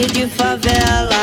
no chão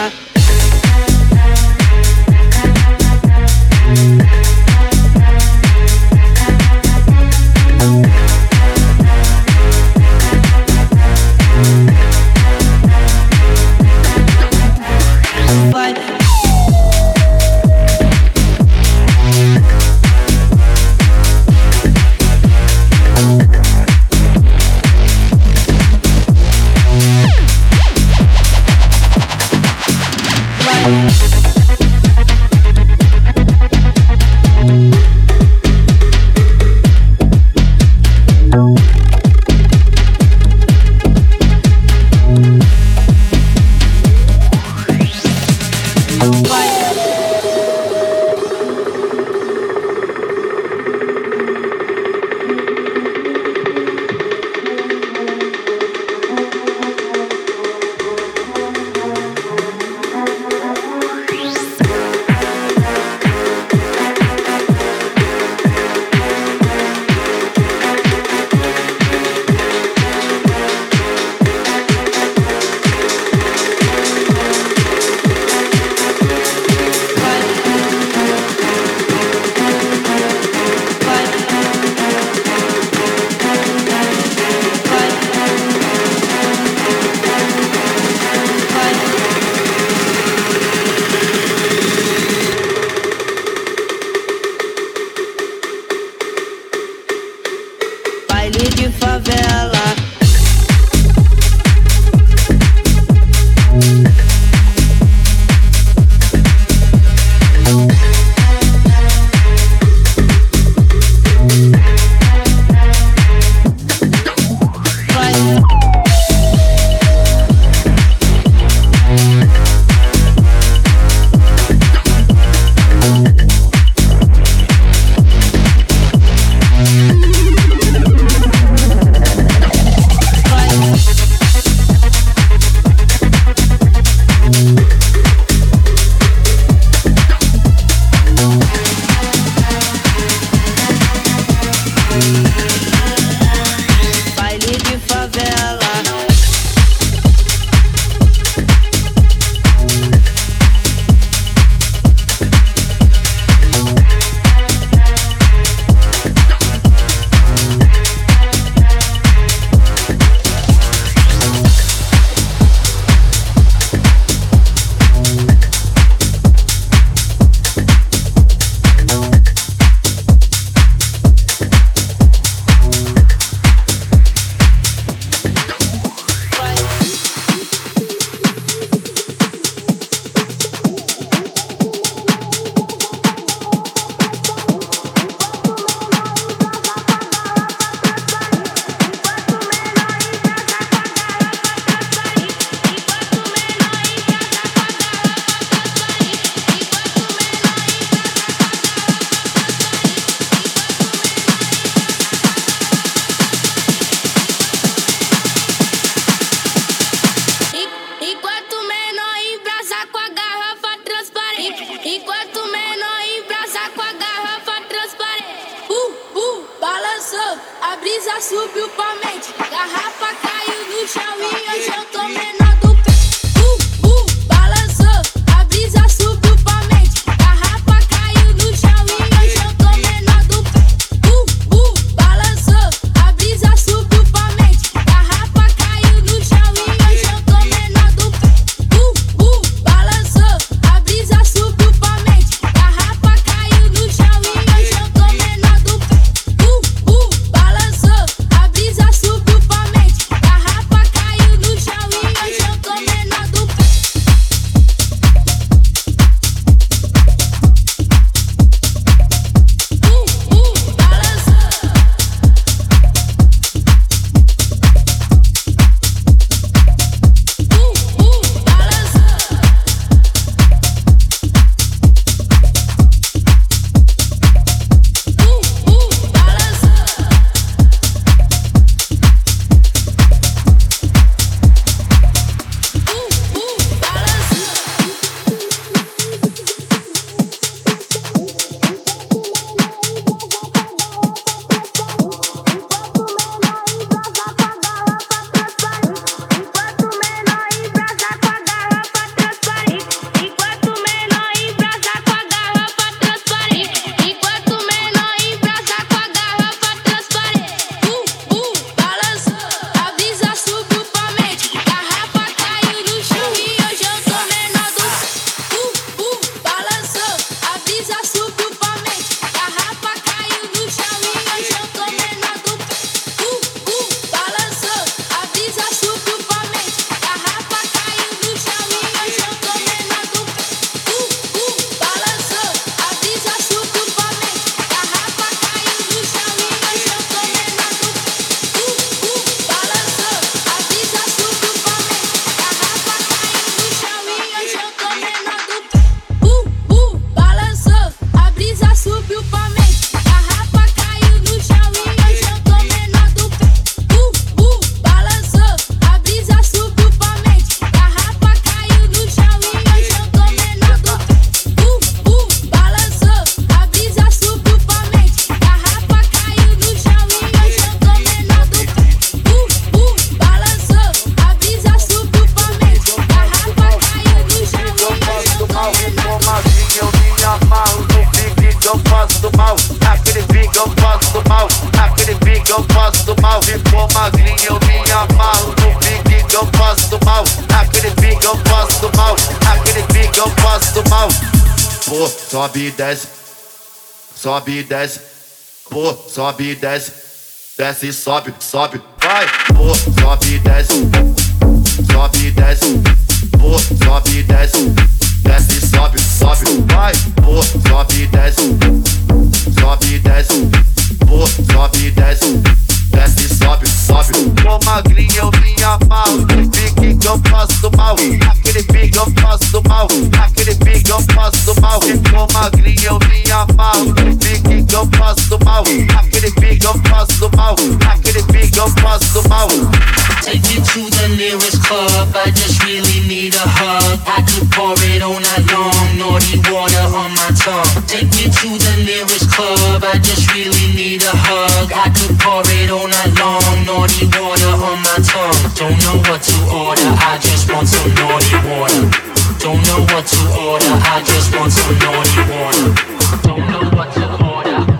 Pô, sobe e desce. Sobe e desce. Pô, sobe e desce. Desce e sobe, sobe. Vai, pô, sobe e desce. Sobe e desce. Pô, sobe e desce. Desce e sobe, sobe. Vai, pô, sobe e desce. Sobe e desce. Pô, sobe e desce. Desce e sobe, sobe. Tô magrinho, eu me amarro. No pique que eu faço mal. Aquele pique eu faço mal. Aquele pique eu faço mal. Tô magrinho, eu me amarro. No pique que eu faço mal. Aquele pique eu faço mal. Aquele pique eu faço mal. Take you to the nearest club. I just really need a hug. I could pour it all night long. Naughty water on my tongue. Take you to the nearest club. I just really need a hug. I could pour it all night long. Naughty water on my tongue. Don't know what to order. I just want some naughty water. Don't know what to order. I just want some naughty water. Don't know what to order.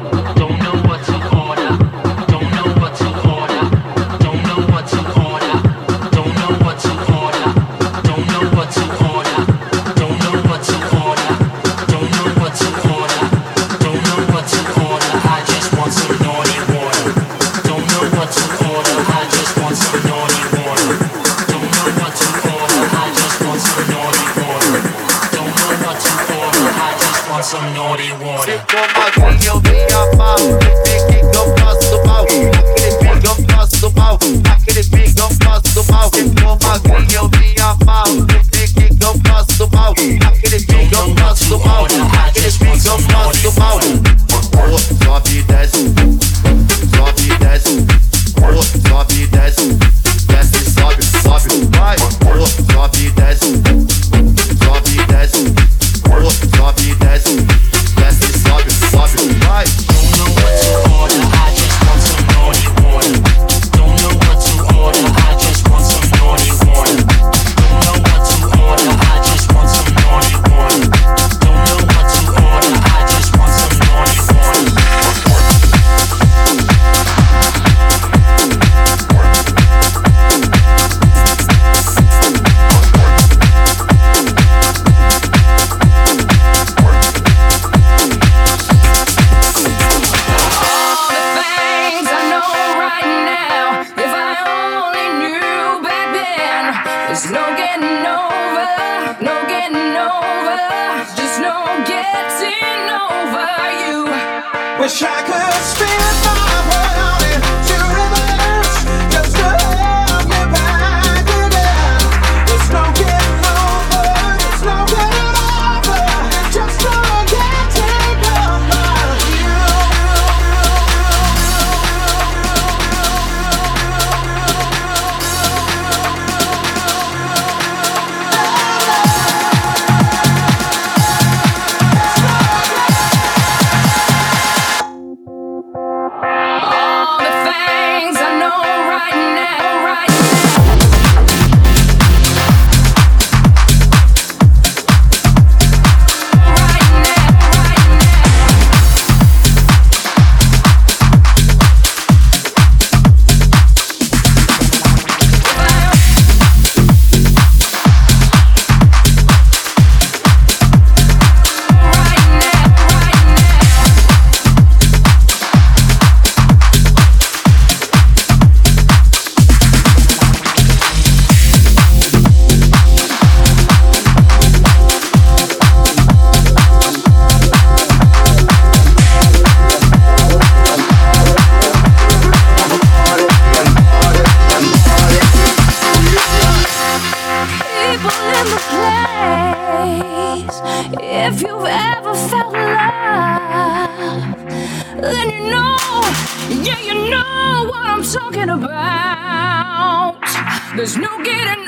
There's no getting over, no getting over, just no getting over you. Wish I could spin If you've ever felt love, then you know, yeah, you know what I'm talking about. There's no getting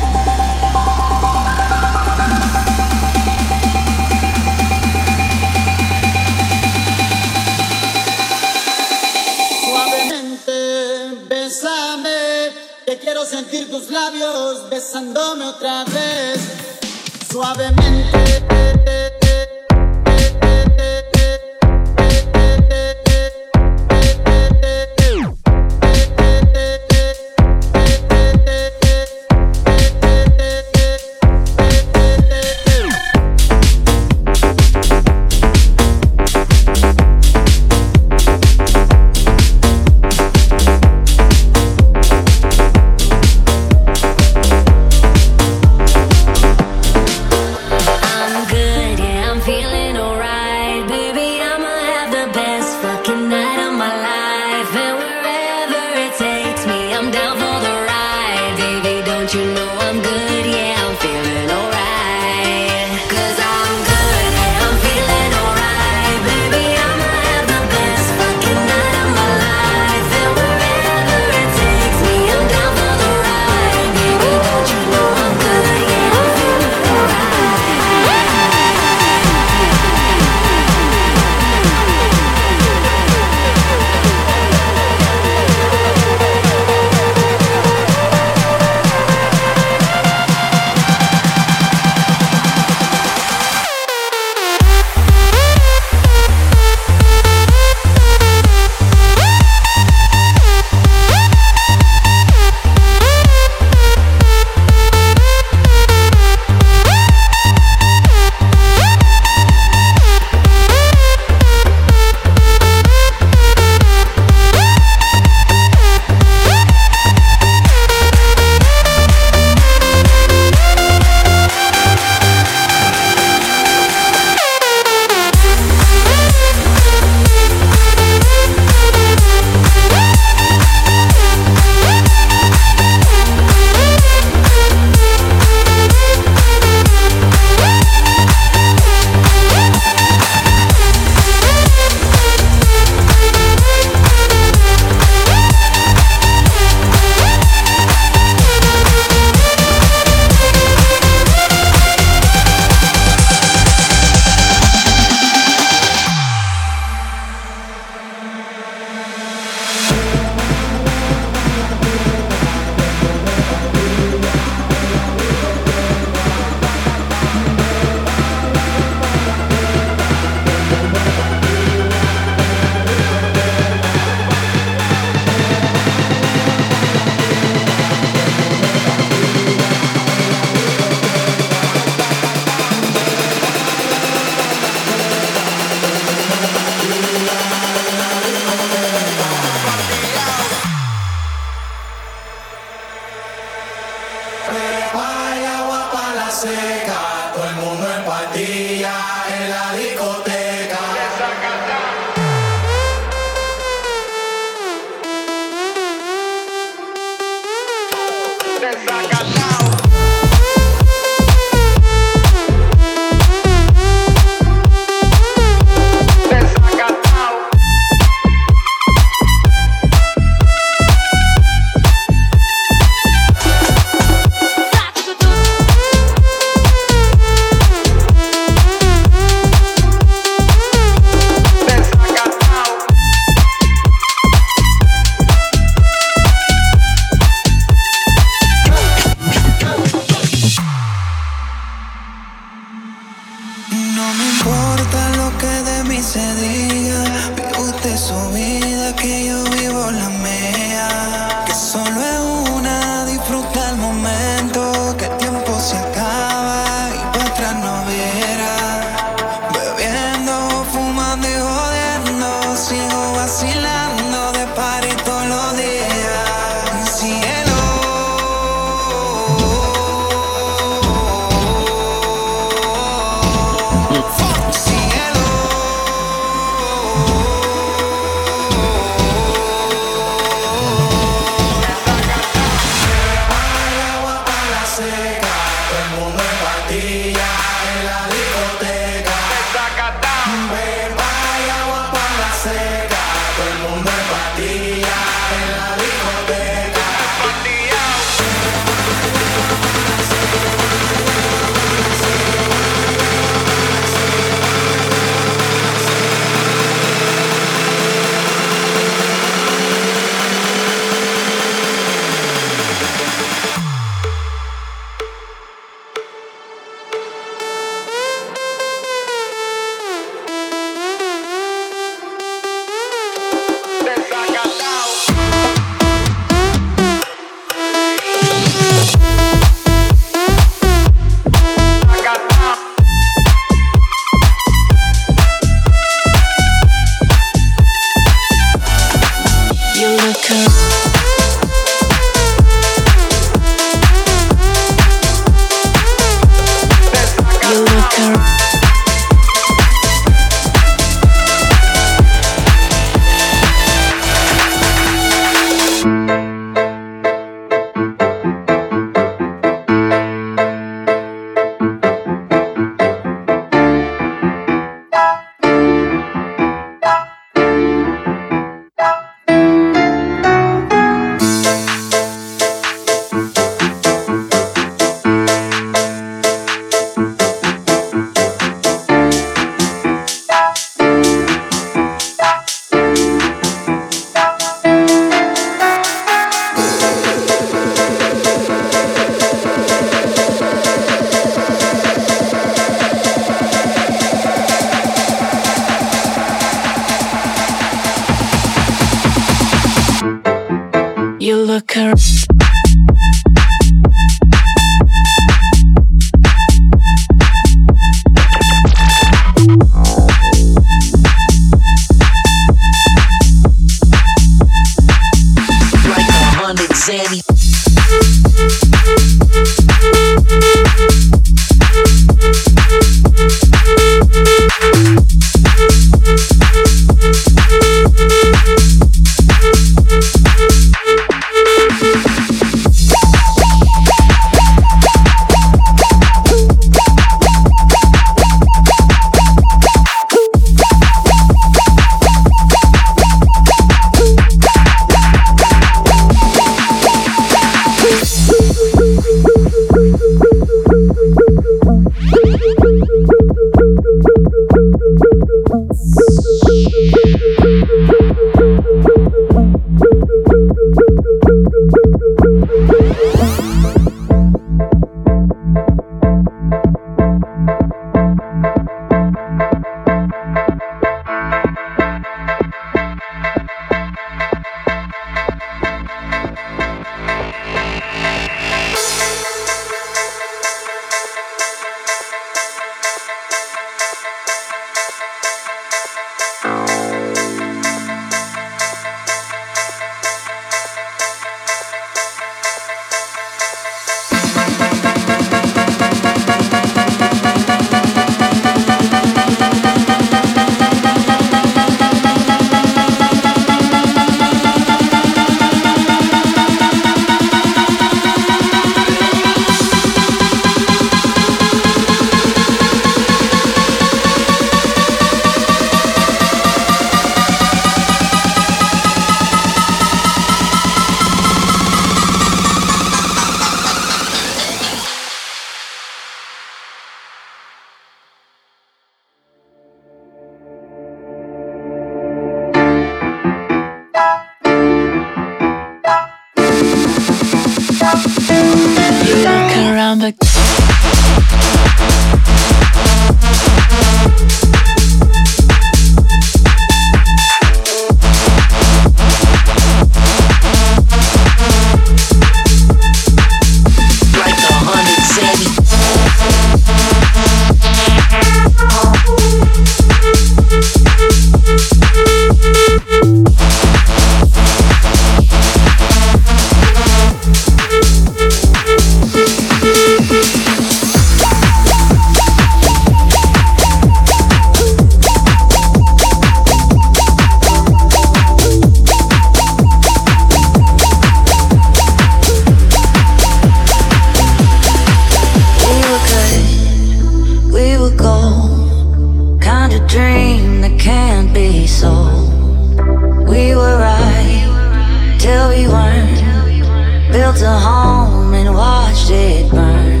Built a home and watched it burn.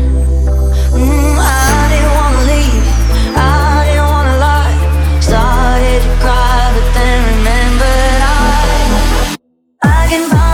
Mm, I didn't wanna leave, I didn't wanna lie. Started to cry, but then remembered I I can.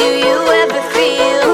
In you. ever just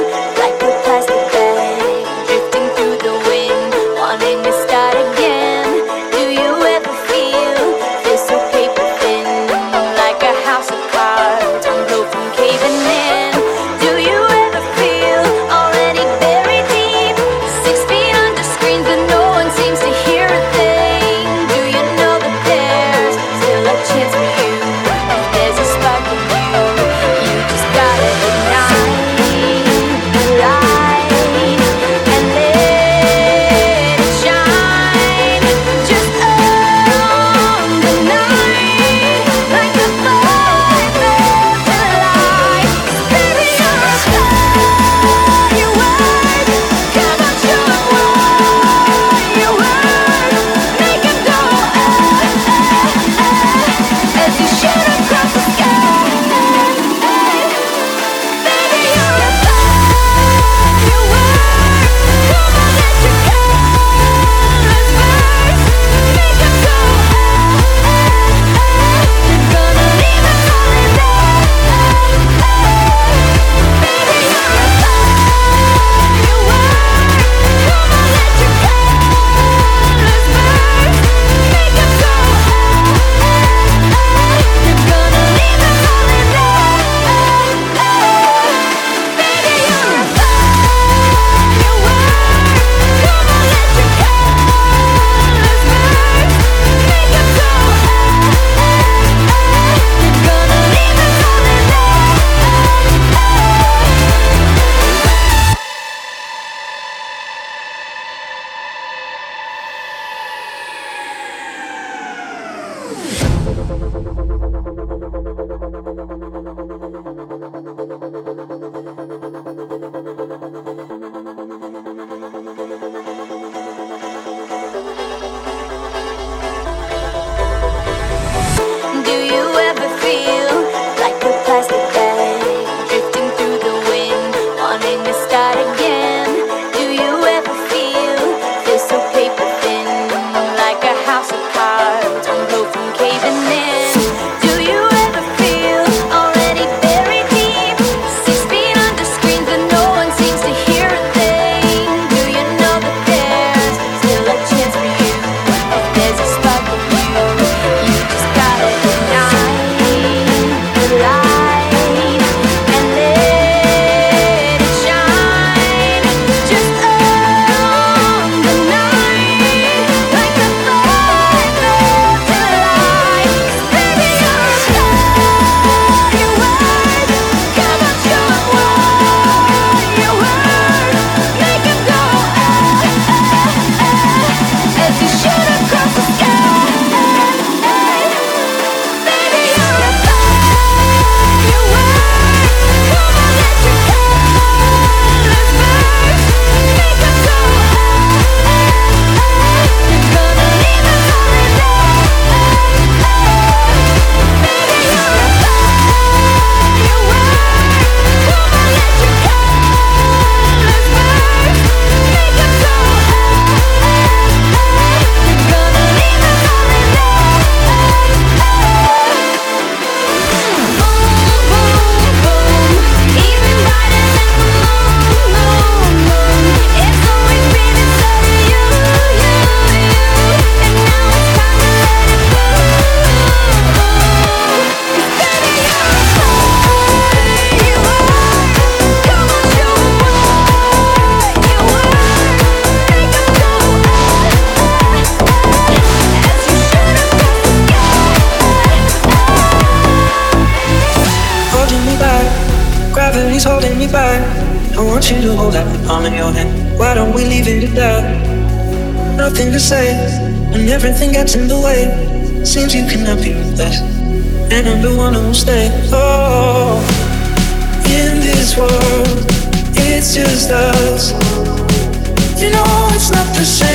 it's just us. You know it's not the same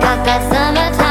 got that summertime.